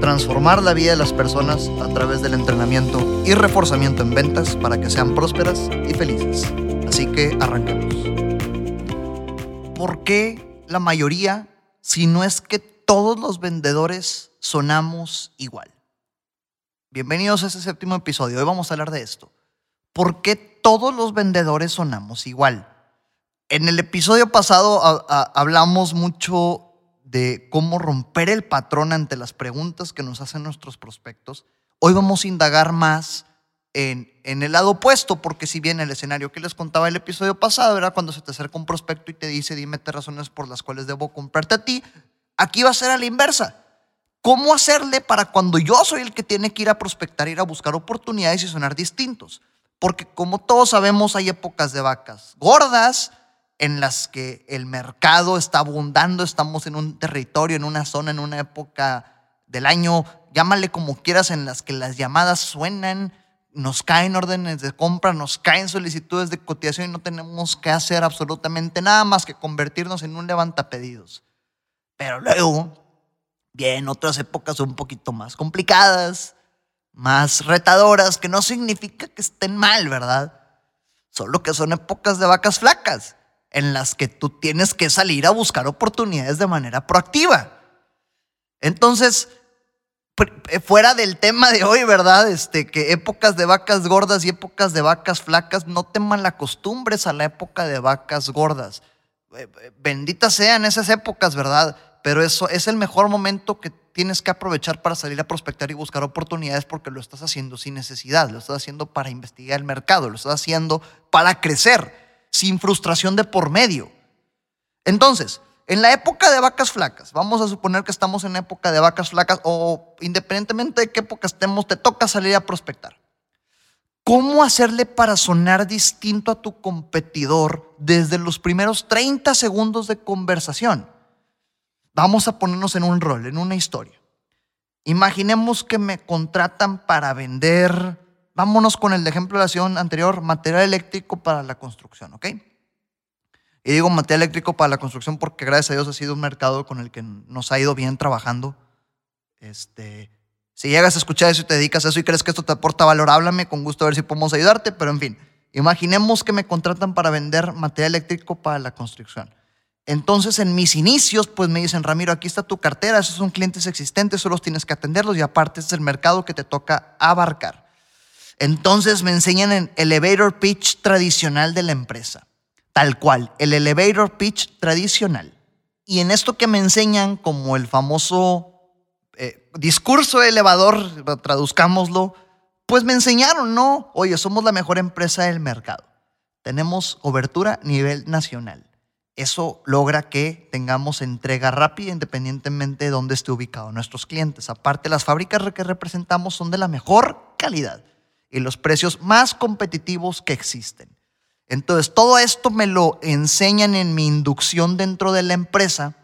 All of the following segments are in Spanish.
transformar la vida de las personas a través del entrenamiento y reforzamiento en ventas para que sean prósperas y felices. Así que arranquemos. ¿Por qué la mayoría, si no es que todos los vendedores sonamos igual? Bienvenidos a este séptimo episodio. Hoy vamos a hablar de esto. ¿Por qué todos los vendedores sonamos igual? En el episodio pasado hablamos mucho de cómo romper el patrón ante las preguntas que nos hacen nuestros prospectos, hoy vamos a indagar más en, en, el lado opuesto, porque si bien el escenario que les contaba el episodio pasado era cuando se te acerca un prospecto y te dice, dime tres razones por las cuales debo comprarte a ti, aquí va a ser a la inversa. ¿Cómo hacerle para cuando yo soy el que tiene que ir a prospectar, ir a buscar oportunidades y sonar distintos? Porque como todos sabemos, hay épocas de vacas gordas, en las que el mercado está abundando, estamos en un territorio, en una zona, en una época del año, llámale como quieras, en las que las llamadas suenan, nos caen órdenes de compra, nos caen solicitudes de cotización y no tenemos que hacer absolutamente nada más que convertirnos en un levantapedidos. Pero luego vienen otras épocas un poquito más complicadas, más retadoras, que no significa que estén mal, ¿verdad? Solo que son épocas de vacas flacas en las que tú tienes que salir a buscar oportunidades de manera proactiva. Entonces, eh, fuera del tema de hoy, ¿verdad? Este, que épocas de vacas gordas y épocas de vacas flacas, no te malacostumbres a la época de vacas gordas. Eh, eh, benditas sean esas épocas, ¿verdad? Pero eso es el mejor momento que tienes que aprovechar para salir a prospectar y buscar oportunidades porque lo estás haciendo sin necesidad, lo estás haciendo para investigar el mercado, lo estás haciendo para crecer sin frustración de por medio. Entonces, en la época de vacas flacas, vamos a suponer que estamos en época de vacas flacas o independientemente de qué época estemos, te toca salir a prospectar. ¿Cómo hacerle para sonar distinto a tu competidor desde los primeros 30 segundos de conversación? Vamos a ponernos en un rol, en una historia. Imaginemos que me contratan para vender Vámonos con el ejemplo de la sesión anterior, material eléctrico para la construcción, ¿ok? Y digo material eléctrico para la construcción porque gracias a Dios ha sido un mercado con el que nos ha ido bien trabajando. Este, si llegas a escuchar eso y te dedicas a eso y crees que esto te aporta valor, háblame, con gusto a ver si podemos ayudarte, pero en fin, imaginemos que me contratan para vender material eléctrico para la construcción. Entonces, en mis inicios, pues me dicen, Ramiro, aquí está tu cartera, esos son clientes existentes, solo tienes que atenderlos y aparte es el mercado que te toca abarcar. Entonces me enseñan el elevator pitch tradicional de la empresa. Tal cual, el elevator pitch tradicional. Y en esto que me enseñan como el famoso eh, discurso elevador, traduzcámoslo, pues me enseñaron, ¿no? Oye, somos la mejor empresa del mercado. Tenemos cobertura a nivel nacional. Eso logra que tengamos entrega rápida independientemente de dónde esté ubicado nuestros clientes. Aparte, las fábricas que representamos son de la mejor calidad y los precios más competitivos que existen. Entonces, todo esto me lo enseñan en mi inducción dentro de la empresa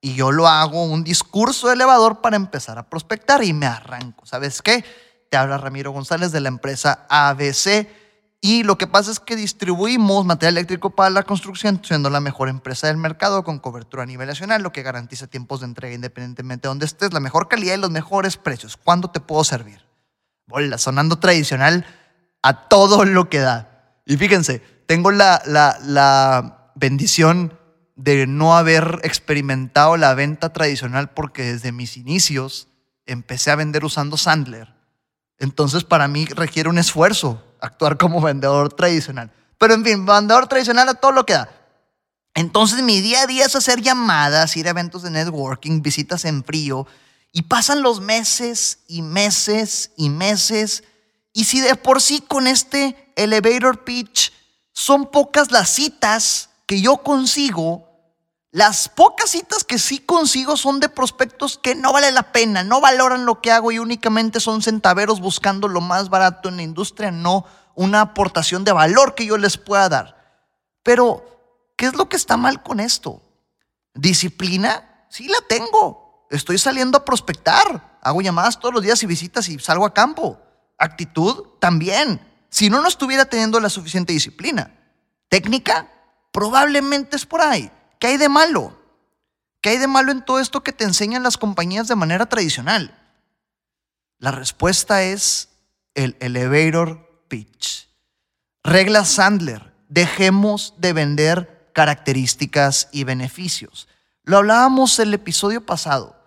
y yo lo hago un discurso elevador para empezar a prospectar y me arranco. ¿Sabes qué? Te habla Ramiro González de la empresa ABC y lo que pasa es que distribuimos material eléctrico para la construcción, siendo la mejor empresa del mercado con cobertura a nivel nacional, lo que garantiza tiempos de entrega independientemente de donde estés, la mejor calidad y los mejores precios. ¿Cuándo te puedo servir? Sonando tradicional a todo lo que da. Y fíjense, tengo la, la, la bendición de no haber experimentado la venta tradicional porque desde mis inicios empecé a vender usando Sandler. Entonces para mí requiere un esfuerzo actuar como vendedor tradicional. Pero en fin, vendedor tradicional a todo lo que da. Entonces mi día a día es hacer llamadas, ir a eventos de networking, visitas en frío y pasan los meses y meses y meses. Y si de por sí con este elevator pitch son pocas las citas que yo consigo, las pocas citas que sí consigo son de prospectos que no vale la pena, no valoran lo que hago y únicamente son centaveros buscando lo más barato en la industria, no una aportación de valor que yo les pueda dar. Pero, ¿qué es lo que está mal con esto? ¿Disciplina? Sí la tengo. Estoy saliendo a prospectar. Hago llamadas todos los días y visitas y salgo a campo. Actitud también. Si no, no estuviera teniendo la suficiente disciplina. Técnica, probablemente es por ahí. ¿Qué hay de malo? ¿Qué hay de malo en todo esto que te enseñan las compañías de manera tradicional? La respuesta es el elevator pitch. Regla Sandler, dejemos de vender características y beneficios. Lo hablábamos el episodio pasado.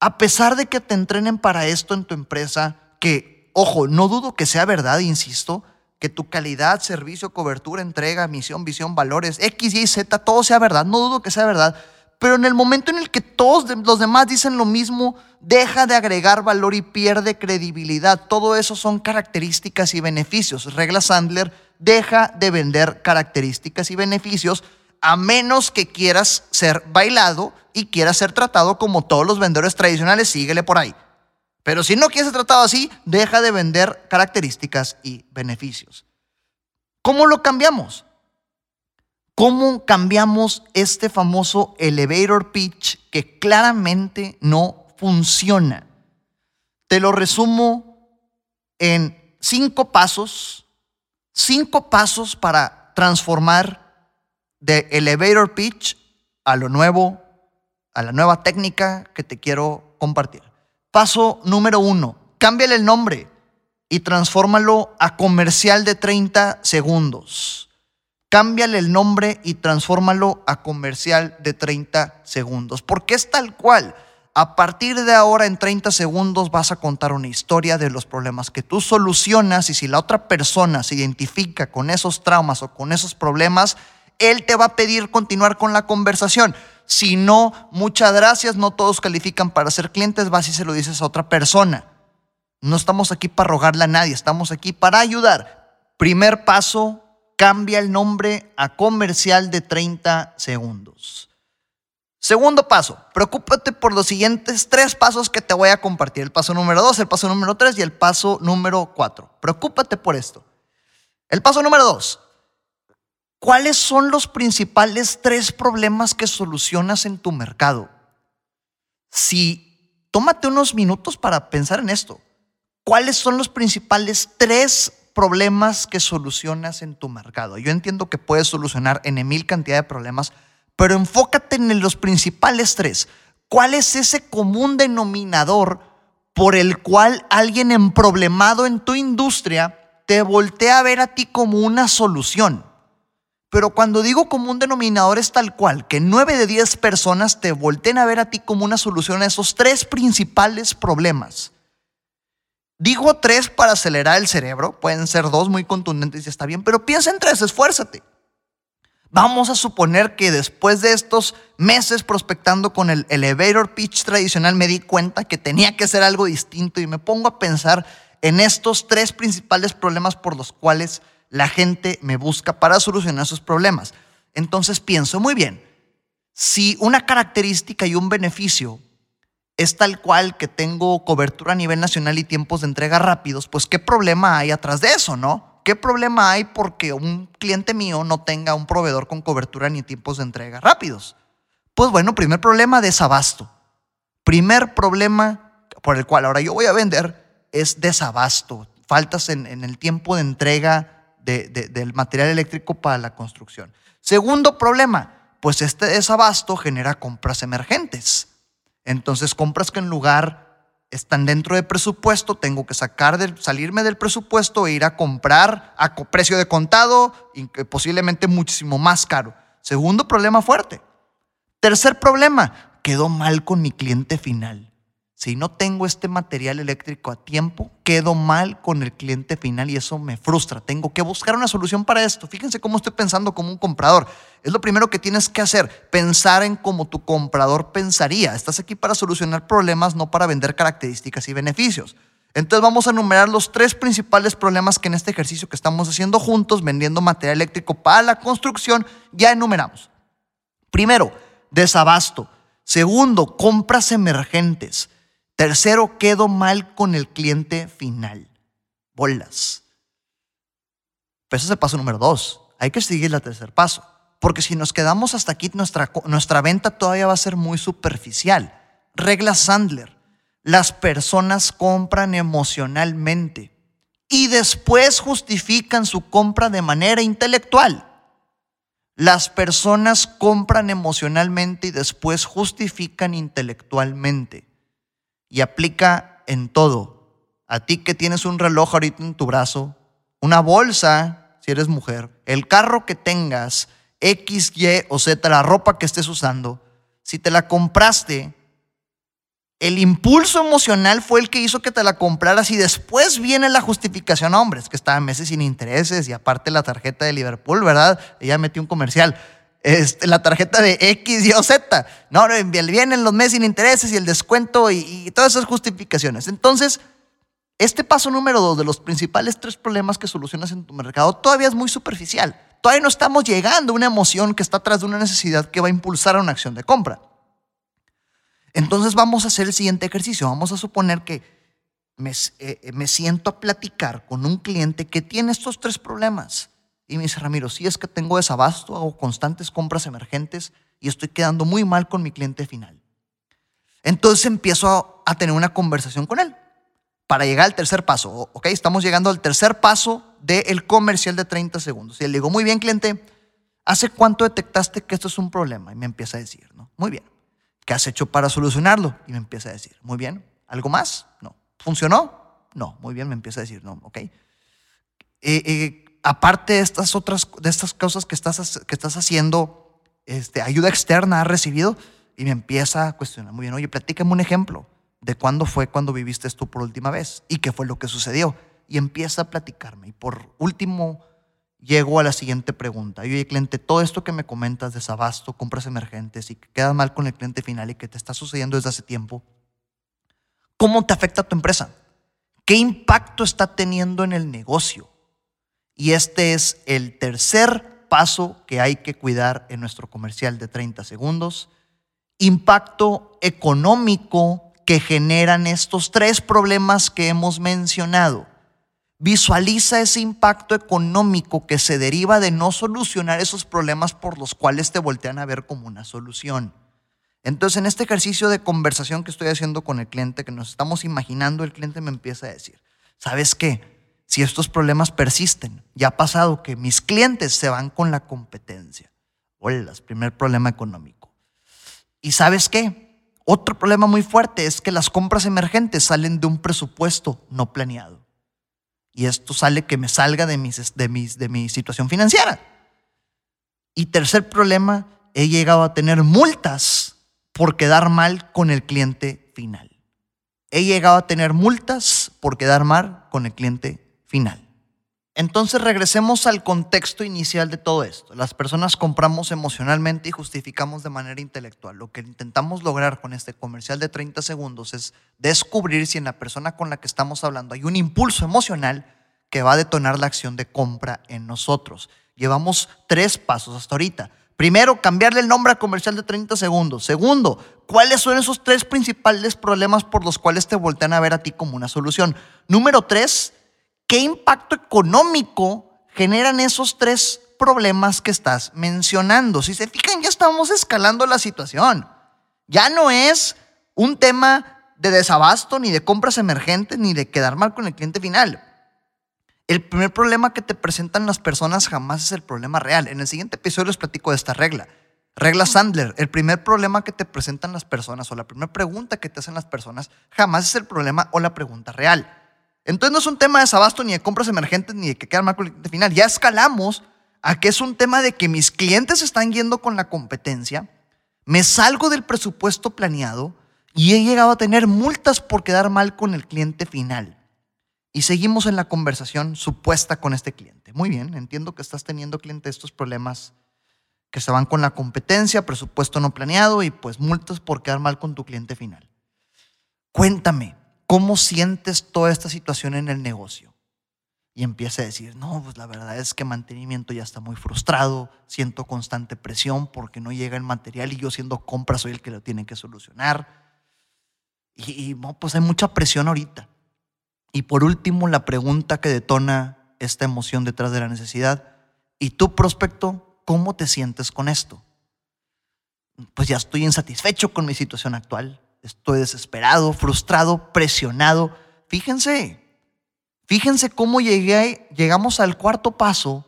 A pesar de que te entrenen para esto en tu empresa, que, ojo, no dudo que sea verdad, insisto, que tu calidad, servicio, cobertura, entrega, misión, visión, valores, X, Y, Z, todo sea verdad. No dudo que sea verdad. Pero en el momento en el que todos los demás dicen lo mismo, deja de agregar valor y pierde credibilidad. Todo eso son características y beneficios. Regla Sandler, deja de vender características y beneficios a menos que quieras ser bailado y quieras ser tratado como todos los vendedores tradicionales, síguele por ahí. Pero si no quieres ser tratado así, deja de vender características y beneficios. ¿Cómo lo cambiamos? ¿Cómo cambiamos este famoso elevator pitch que claramente no funciona? Te lo resumo en cinco pasos, cinco pasos para transformar de elevator pitch a lo nuevo, a la nueva técnica que te quiero compartir. Paso número uno, cámbiale el nombre y transfórmalo a comercial de 30 segundos. Cámbiale el nombre y transfórmalo a comercial de 30 segundos. Porque es tal cual. A partir de ahora, en 30 segundos, vas a contar una historia de los problemas que tú solucionas y si la otra persona se identifica con esos traumas o con esos problemas, él te va a pedir continuar con la conversación. Si no, muchas gracias, no todos califican para ser clientes, vas y se lo dices a otra persona. No estamos aquí para rogarle a nadie, estamos aquí para ayudar. Primer paso, cambia el nombre a comercial de 30 segundos. Segundo paso, preocúpate por los siguientes tres pasos que te voy a compartir. El paso número dos, el paso número tres y el paso número cuatro. Preocúpate por esto. El paso número dos, ¿Cuáles son los principales tres problemas que solucionas en tu mercado? Si tómate unos minutos para pensar en esto. ¿Cuáles son los principales tres problemas que solucionas en tu mercado? Yo entiendo que puedes solucionar en mil cantidad de problemas, pero enfócate en los principales tres. ¿Cuál es ese común denominador por el cual alguien emproblemado en tu industria te voltea a ver a ti como una solución? Pero cuando digo como un denominador es tal cual, que nueve de diez personas te volteen a ver a ti como una solución a esos tres principales problemas. Digo tres para acelerar el cerebro, pueden ser dos muy contundentes y está bien, pero piensa en tres, esfuérzate. Vamos a suponer que después de estos meses prospectando con el elevator pitch tradicional me di cuenta que tenía que ser algo distinto y me pongo a pensar en estos tres principales problemas por los cuales la gente me busca para solucionar sus problemas. Entonces pienso, muy bien, si una característica y un beneficio es tal cual que tengo cobertura a nivel nacional y tiempos de entrega rápidos, pues ¿qué problema hay atrás de eso, no? ¿Qué problema hay porque un cliente mío no tenga un proveedor con cobertura ni tiempos de entrega rápidos? Pues bueno, primer problema, desabasto. Primer problema por el cual ahora yo voy a vender es desabasto. Faltas en, en el tiempo de entrega del material eléctrico para la construcción. Segundo problema, pues este desabasto genera compras emergentes. Entonces, compras que en lugar están dentro de presupuesto, tengo que sacar del, salirme del presupuesto e ir a comprar a precio de contado y posiblemente muchísimo más caro. Segundo problema fuerte. Tercer problema, quedó mal con mi cliente final. Si no tengo este material eléctrico a tiempo, quedo mal con el cliente final y eso me frustra. Tengo que buscar una solución para esto. Fíjense cómo estoy pensando como un comprador. Es lo primero que tienes que hacer, pensar en cómo tu comprador pensaría. Estás aquí para solucionar problemas, no para vender características y beneficios. Entonces vamos a enumerar los tres principales problemas que en este ejercicio que estamos haciendo juntos, vendiendo material eléctrico para la construcción, ya enumeramos. Primero, desabasto. Segundo, compras emergentes. Tercero, quedo mal con el cliente final. Bolas. Pero ese es el paso número dos. Hay que seguir el tercer paso. Porque si nos quedamos hasta aquí, nuestra, nuestra venta todavía va a ser muy superficial. Regla Sandler. Las personas compran emocionalmente y después justifican su compra de manera intelectual. Las personas compran emocionalmente y después justifican intelectualmente. Y aplica en todo. A ti que tienes un reloj ahorita en tu brazo, una bolsa, si eres mujer, el carro que tengas, X, Y o Z, la ropa que estés usando, si te la compraste, el impulso emocional fue el que hizo que te la compraras y después viene la justificación, hombre, es que estaba meses sin intereses y aparte la tarjeta de Liverpool, ¿verdad? Ella metió un comercial. Este, la tarjeta de X, Y o Z. No, vienen los meses sin intereses y el descuento y, todas esas justificaciones. Entonces, este paso número dos de los principales tres problemas que solucionas en tu mercado todavía es muy superficial. Todavía no estamos llegando a una emoción que está atrás de una necesidad que va a impulsar a una acción de compra. Entonces vamos a hacer el siguiente ejercicio. Vamos a suponer que me, eh, me, siento a platicar con un cliente que tiene estos tres problemas. Y me dice, Ramiro, si es que tengo desabasto, hago constantes compras emergentes y estoy quedando muy mal con mi cliente final. Entonces empiezo a, tener una conversación con él para llegar al tercer paso. Ok, estamos llegando al tercer paso del comercial de 30 segundos. Y le digo, muy bien, cliente, ¿hace cuánto detectaste que esto es un problema? Y me empieza a decir, ¿no? Muy bien. ¿Qué has hecho para solucionarlo? Y me empieza a decir, muy bien. ¿Algo más? No. ¿Funcionó? No. Muy bien, me empieza a decir, no. Ok. Eh, eh, aparte de estas otras, de estas cosas que estás, que estás haciendo, este, ayuda externa has recibido y me empieza a cuestionar. Muy bien, oye, platícame un ejemplo de cuándo fue cuando viviste esto por última vez y qué fue lo que sucedió. Y empieza a platicarme. Y por último, llego a la siguiente pregunta. Oye, cliente, todo esto que me comentas, desabasto, compras emergentes y que quedas mal con el cliente final y que te está sucediendo desde hace tiempo, ¿cómo te afecta a tu empresa? ¿Qué impacto está teniendo en el negocio? Y este es el tercer paso que hay que cuidar en nuestro comercial de 30 segundos. Impacto económico que generan estos tres problemas que hemos mencionado. Visualiza ese impacto económico que se deriva de no solucionar esos problemas por los cuales te voltean a ver como una solución. Entonces, en este ejercicio de conversación que estoy haciendo con el cliente, que nos estamos imaginando, el cliente me empieza a decir, ¿sabes qué? Si estos problemas persisten, ya ha pasado que mis clientes se van con la competencia. Hola, primer problema económico. ¿Y sabes qué? Otro problema muy fuerte es que las compras emergentes salen de un presupuesto no planeado y esto sale que me salga de, de mi situación financiera. Y tercer problema, he llegado a tener multas por quedar mal con el cliente final. He llegado a tener multas por quedar mal con el cliente final. Entonces regresemos al contexto inicial de todo esto. Las personas compramos emocionalmente y justificamos de manera intelectual. Lo que intentamos lograr con este comercial de 30 segundos es descubrir si en la persona con la que estamos hablando hay un impulso emocional que va a detonar la acción de compra en nosotros. Llevamos tres pasos hasta ahorita. Primero, cambiarle el nombre al comercial de 30 segundos. Segundo, ¿cuáles son esos tres principales problemas por los cuales te voltean a ver a ti como una solución? Número tres, ¿qué impacto económico generan esos tres problemas que estás mencionando? Si se fijan, ya estamos escalando la situación. Ya no es un tema de desabasto, ni de compras emergentes, ni de quedar mal con el cliente final. El primer problema que te presentan las personas jamás es el problema real. En el siguiente episodio les platico de esta regla. Regla Sandler, el primer problema que te presentan las personas o la primera pregunta que te hacen las personas jamás es el problema o la pregunta real. Entonces no es un tema de desabasto ni de compras emergentes ni de que quedar mal con el cliente final. Ya escalamos a que es un tema de que mis clientes están yendo con la competencia, me salgo del presupuesto planeado y he llegado a tener multas por quedar mal con el cliente final. Y seguimos en la conversación supuesta con este cliente. Muy bien, entiendo que estás teniendo cliente estos problemas que se van con la competencia, presupuesto no planeado y pues multas por quedar mal con tu cliente final. Cuéntame, ¿Cómo sientes toda esta situación en el negocio? Y empieza a decir, no, pues la verdad es que mantenimiento ya está muy frustrado, siento constante presión porque no llega el material y yo siendo compra soy el que lo tiene que solucionar. Y, pues hay mucha presión ahorita. Y por último, la pregunta que detona esta emoción detrás de la necesidad. Y tú, prospecto, ¿cómo te sientes con esto? Pues ya estoy insatisfecho con mi situación actual. Estoy desesperado, frustrado, presionado. Fíjense, fíjense cómo llegué, llegamos al cuarto paso,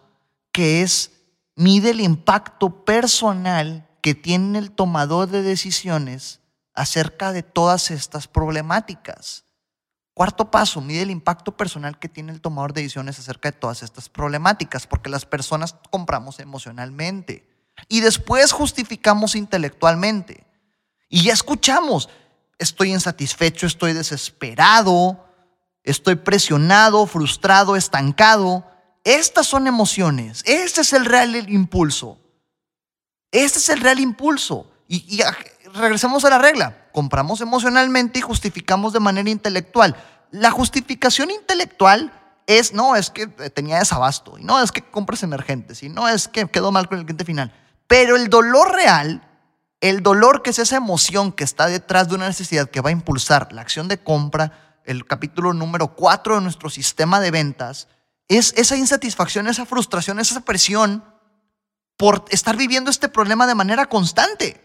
que es mide el impacto personal que tiene el tomador de decisiones acerca de todas estas problemáticas. Cuarto paso, mide el impacto personal que tiene el tomador de decisiones acerca de todas estas problemáticas, porque las personas compramos emocionalmente y después justificamos intelectualmente. Y ya escuchamos, estoy insatisfecho, estoy desesperado, estoy presionado, frustrado, estancado. Estas son emociones, este es el real impulso. Este es el real impulso. Y, regresemos a la regla. Compramos emocionalmente y justificamos de manera intelectual. La justificación intelectual es, no, es que tenía desabasto, y no, es que compras emergentes, y no, es que quedó mal con el cliente final. Pero el dolor real, el dolor que es esa emoción que está detrás de una necesidad que va a impulsar la acción de compra, el capítulo número 4 de nuestro sistema de ventas, es esa insatisfacción, esa frustración, esa presión por estar viviendo este problema de manera constante.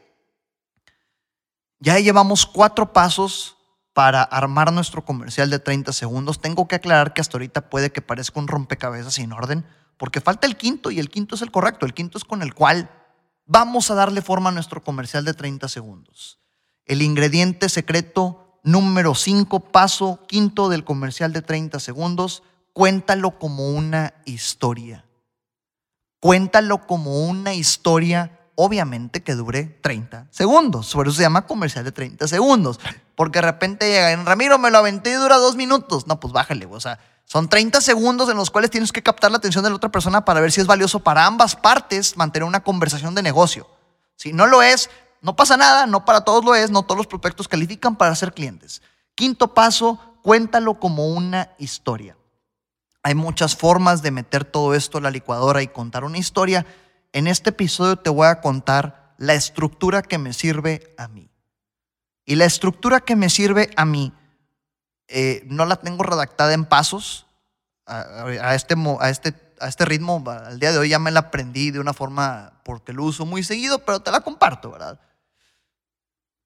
Ya llevamos cuatro pasos para armar nuestro comercial de 30 segundos. Tengo que aclarar que hasta ahorita puede que parezca un rompecabezas sin orden, porque falta el quinto y el quinto es el correcto. El quinto es con el cual vamos a darle forma a nuestro comercial de 30 segundos. El ingrediente secreto número 5, paso quinto del comercial de 30 segundos, cuéntalo como una historia. Cuéntalo como una historia obviamente que dure 30 segundos. Por eso se llama comercial de 30 segundos. Porque de repente llega, en Ramiro me lo aventé y dura dos minutos. No, pues bájale, o sea, son 30 segundos en los cuales tienes que captar la atención de la otra persona para ver si es valioso para ambas partes mantener una conversación de negocio. Si no lo es, no pasa nada, no para todos lo es, no todos los prospectos califican para ser clientes. Quinto paso, cuéntalo como una historia. Hay muchas formas de meter todo esto en la licuadora y contar una historia en este episodio te voy a contar la estructura que me sirve a mí. Y la estructura que me sirve a mí, eh, no la tengo redactada en pasos. A, este, a, este, a este ritmo, al día de hoy ya me la aprendí de una forma porque lo uso muy seguido, pero te la comparto, ¿verdad?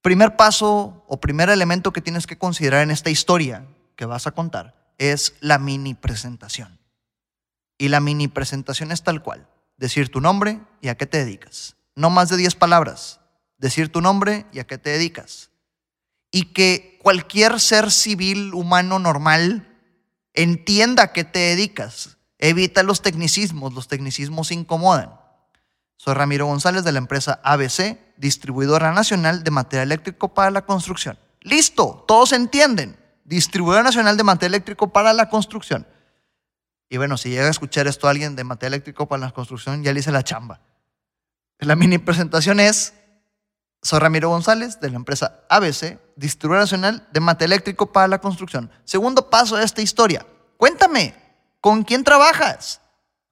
Primer paso o primer elemento que tienes que considerar en esta historia que vas a contar es la mini presentación. Y la mini presentación es tal cual decir tu nombre y a qué te dedicas. No más de 10 palabras. Decir tu nombre y a qué te dedicas. Y que cualquier ser civil humano normal entienda a qué te dedicas. Evita los tecnicismos, los tecnicismos incomodan. Soy Ramiro González de la empresa ABC, distribuidora nacional de material eléctrico para la construcción. Listo, todos entienden. Distribuidora nacional de material eléctrico para la construcción. Y bueno, si llega a escuchar esto alguien de material eléctrico para la construcción, ya le hice la chamba. La mini presentación es, soy Ramiro González de la empresa ABC, distribuidora nacional de material eléctrico para la construcción. Segundo paso de esta historia, cuéntame, ¿con quién trabajas?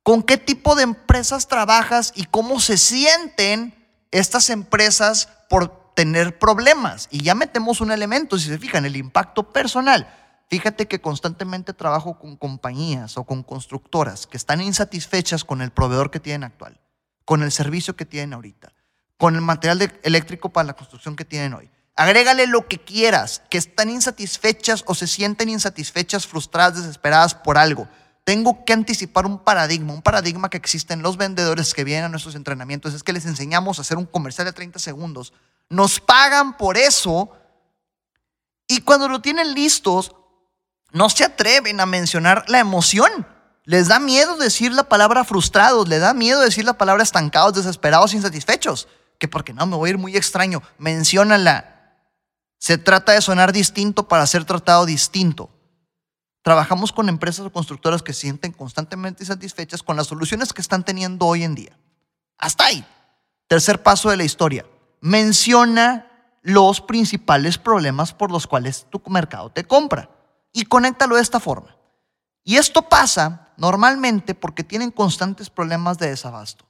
¿Con qué tipo de empresas trabajas y cómo se sienten estas empresas por tener problemas? Y ya metemos un elemento, si se fijan, el impacto personal. Fíjate que constantemente trabajo con compañías o con constructoras que están insatisfechas con el proveedor que tienen actual, con el servicio que tienen ahorita, con el material eléctrico para la construcción que tienen hoy. Agrégale lo que quieras, que están insatisfechas o se sienten insatisfechas, frustradas, desesperadas por algo. Tengo que anticipar un paradigma, un paradigma que existe en los vendedores que vienen a nuestros entrenamientos, es que les enseñamos a hacer un comercial de 30 segundos. Nos pagan por eso y cuando lo tienen listos, no se atreven a mencionar la emoción. Les da miedo decir la palabra frustrados, les da miedo decir la palabra estancados, desesperados, insatisfechos. Que porque no, me voy a ir muy extraño. Menciónala. Se trata de sonar distinto para ser tratado distinto. Trabajamos con empresas o constructoras que se sienten constantemente insatisfechas con las soluciones que están teniendo hoy en día. Hasta ahí. Tercer paso de la historia. Menciona los principales problemas por los cuales tu mercado te compra y conéctalo de esta forma. Y esto pasa normalmente porque tienen constantes problemas de desabasto.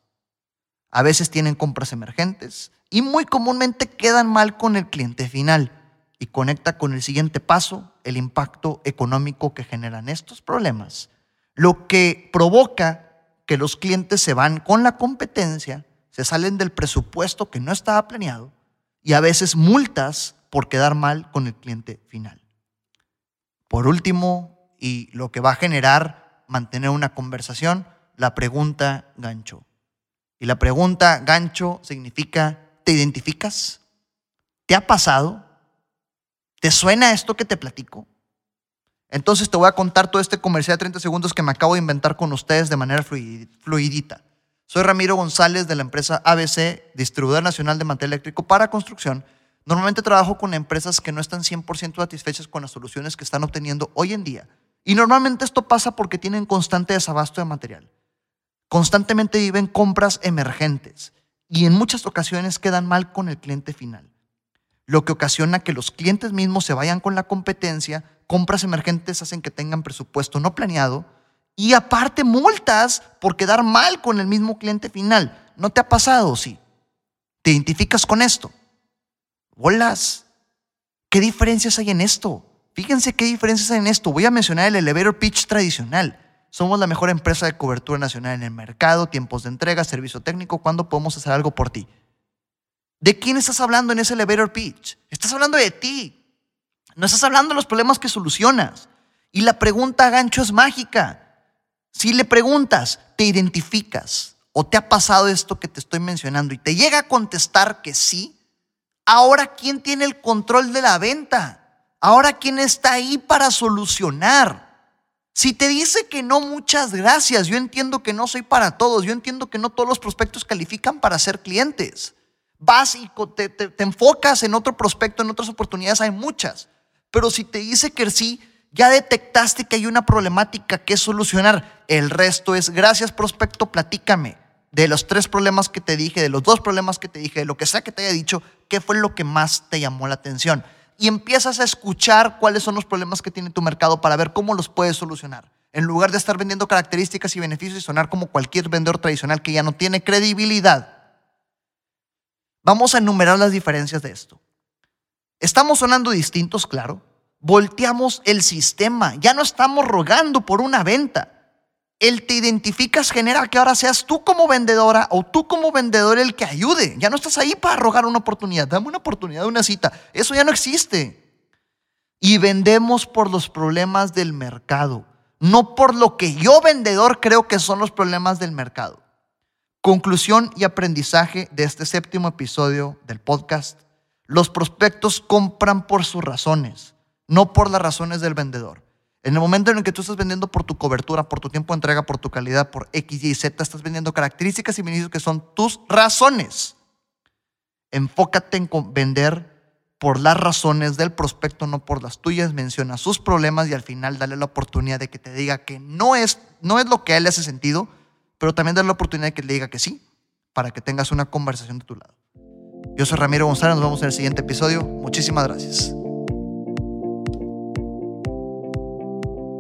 A veces tienen compras emergentes y muy comúnmente quedan mal con el cliente final y conecta con el siguiente paso, el impacto económico que generan estos problemas. lo que provoca que los clientes se van con la competencia, se salen del presupuesto que no estaba planeado y a veces multas por quedar mal con el cliente final. Por último, y lo que va a generar mantener una conversación, la pregunta gancho. Y la pregunta gancho significa, ¿te identificas? ¿Te ha pasado? ¿Te suena esto que te platico? Entonces te voy a contar todo este comercial de 30 segundos que me acabo de inventar con ustedes de manera fluidita. Soy Ramiro González de la empresa ABC, distribuidor nacional de material eléctrico para construcción. Normalmente trabajo con empresas que no están 100% satisfechas con las soluciones que están obteniendo hoy en día. Y normalmente esto pasa porque tienen constante desabasto de material. Constantemente viven compras emergentes y en muchas ocasiones quedan mal con el cliente final. Lo que ocasiona que los clientes mismos se vayan con la competencia compras emergentes hacen que tengan presupuesto no planeado y aparte multas por quedar mal con el mismo cliente final. ¿No te ha pasado? Sí. ¿Te identificas con esto? Bolas. ¿Qué diferencias hay en esto? Fíjense qué diferencias hay en esto. Voy a mencionar el elevator pitch tradicional. Somos la mejor empresa de cobertura nacional en el mercado, tiempos de entrega, servicio técnico, ¿cuándo podemos hacer algo por ti? ¿De quién estás hablando en ese elevator pitch? Estás hablando de ti. No estás hablando de los problemas que solucionas. Y la pregunta gancho es mágica. Si le preguntas, ¿te identificas? ¿O te ha pasado esto que te estoy mencionando? Y te llega a contestar que sí. Ahora, ¿quién tiene el control de la venta? Ahora, ¿quién está ahí para solucionar? Si te dice que no, muchas gracias. Yo entiendo que no soy para todos. Yo entiendo que no todos los prospectos califican para ser clientes. Vas y te, te enfocas en otro prospecto, en otras oportunidades, hay muchas. Pero si te dice que sí, ya detectaste que hay una problemática que solucionar. El resto es, gracias prospecto, platícame de los tres problemas que te dije, de los dos problemas que te dije, de lo que sea que te haya dicho, qué fue lo que más te llamó la atención. Y empiezas a escuchar cuáles son los problemas que tiene tu mercado para ver cómo los puedes solucionar. En lugar de estar vendiendo características y beneficios y sonar como cualquier vendedor tradicional que ya no tiene credibilidad. Vamos a enumerar las diferencias de esto. Estamos sonando distintos, claro. Volteamos el sistema. Ya no estamos rogando por una venta. El te identificas genera que ahora seas tú como vendedora o tú como vendedor el que ayude. Ya no estás ahí para rogar una oportunidad. Dame una oportunidad una cita. Eso ya no existe. Y vendemos por los problemas del mercado, no por lo que yo vendedor creo que son los problemas del mercado. Conclusión y aprendizaje de este séptimo episodio del podcast los prospectos compran por sus razones, no por las razones del vendedor. En el momento en el que tú estás vendiendo por tu cobertura, por tu tiempo de entrega, por tu calidad, por X, Y, Z, estás vendiendo características y beneficios que son tus razones. Enfócate en vender por las razones del prospecto, no por las tuyas. Menciona sus problemas y al final dale la oportunidad de que te diga que no es, no es lo que a él le hace sentido, pero también dale la oportunidad de que le diga que sí, para que tengas una conversación de tu lado. Yo soy Ramiro González, nos vemos en el siguiente episodio. Muchísimas gracias.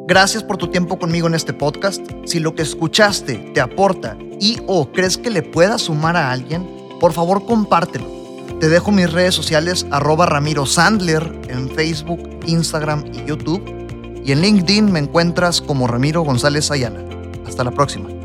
Gracias por tu tiempo conmigo en este podcast. Si lo que escuchaste te aporta y o crees que le pueda sumar a alguien, por favor compártelo. Te dejo mis redes sociales arroba Ramiro Sandler en Facebook, Instagram y YouTube. Y en LinkedIn me encuentras como Ramiro González Ayala. Hasta la próxima.